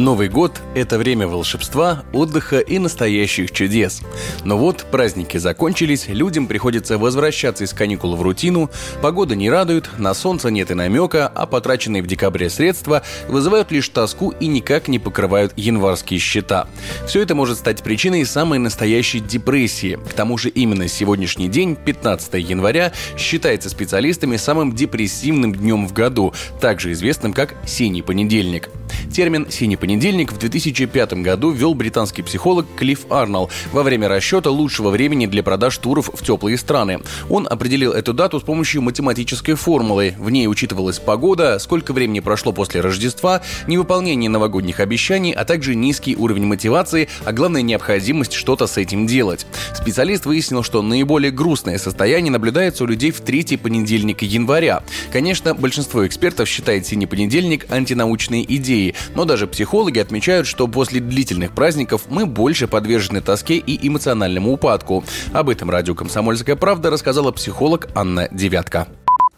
Новый год – это время волшебства, отдыха и настоящих чудес. Но вот праздники закончились, людям приходится возвращаться из каникул в рутину, погода не радует, на солнце нет и намека, а потраченные в декабре средства вызывают лишь тоску и никак не покрывают январские счета. Все это может стать причиной самой настоящей депрессии. К тому же именно сегодняшний день, 15 января, считается специалистами самым депрессивным днем в году, также известным как «синий понедельник». Термин «синий понедельник» в 2005 году ввел британский психолог Клифф Арнелл во время расчета лучшего времени для продаж туров в теплые страны. Он определил эту дату с помощью математической формулы. В ней учитывалась погода, сколько времени прошло после Рождества, невыполнение новогодних обещаний, а также низкий уровень мотивации, а главное необходимость что-то с этим делать. Специалист выяснил, что наиболее грустное состояние наблюдается у людей в третий понедельник января. Конечно, большинство экспертов считает синий понедельник антинаучной идеей, но даже психологи отмечают, что после длительных праздников мы больше подвержены тоске и эмоциональному упадку. Об этом радио «Комсомольская правда» рассказала психолог Анна Девятка.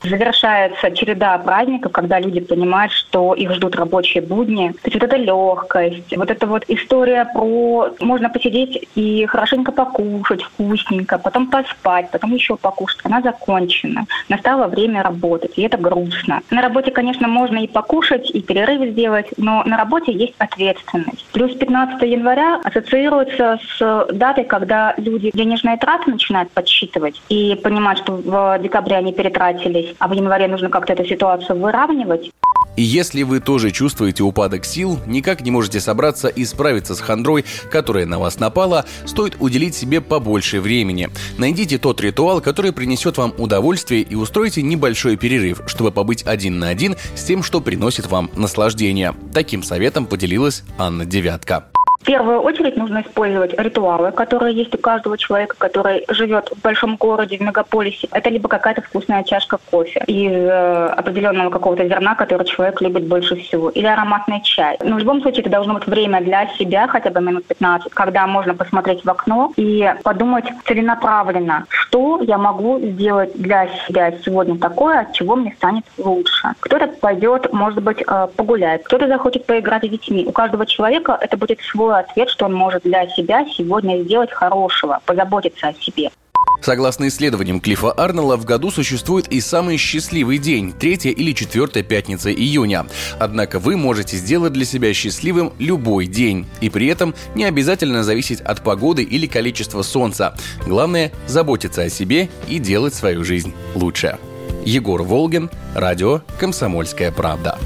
Завершается череда праздников, когда люди понимают, что их ждут рабочие будни. То есть вот эта легкость, вот эта вот история про можно посидеть и хорошенько покушать, вкусненько, потом поспать, потом еще покушать. Она закончена. Настало время работать, и это грустно. На работе, конечно, можно и покушать, и перерыв сделать, но на работе есть ответственность. Плюс 15 января ассоциируется с датой, когда люди денежные траты начинают подсчитывать и понимать, что в декабре они перетратились а в январе нужно как-то эту ситуацию выравнивать. И если вы тоже чувствуете упадок сил, никак не можете собраться и справиться с хандрой, которая на вас напала, стоит уделить себе побольше времени. Найдите тот ритуал, который принесет вам удовольствие и устройте небольшой перерыв, чтобы побыть один на один с тем, что приносит вам наслаждение. Таким советом поделилась Анна Девятка. В первую очередь нужно использовать ритуалы, которые есть у каждого человека, который живет в большом городе, в мегаполисе. Это либо какая-то вкусная чашка кофе из э, определенного какого-то зерна, который человек любит больше всего, или ароматный чай. Но в любом случае это должно быть время для себя, хотя бы минут 15, когда можно посмотреть в окно и подумать целенаправленно, что я могу сделать для себя сегодня такое, от чего мне станет лучше. Кто-то пойдет, может быть, э, погулять, кто-то захочет поиграть с детьми. У каждого человека это будет свой свой ответ, что он может для себя сегодня сделать хорошего, позаботиться о себе. Согласно исследованиям Клиффа Арнелла, в году существует и самый счастливый день – третья или четвертая пятница июня. Однако вы можете сделать для себя счастливым любой день. И при этом не обязательно зависеть от погоды или количества солнца. Главное – заботиться о себе и делать свою жизнь лучше. Егор Волгин, радио «Комсомольская правда».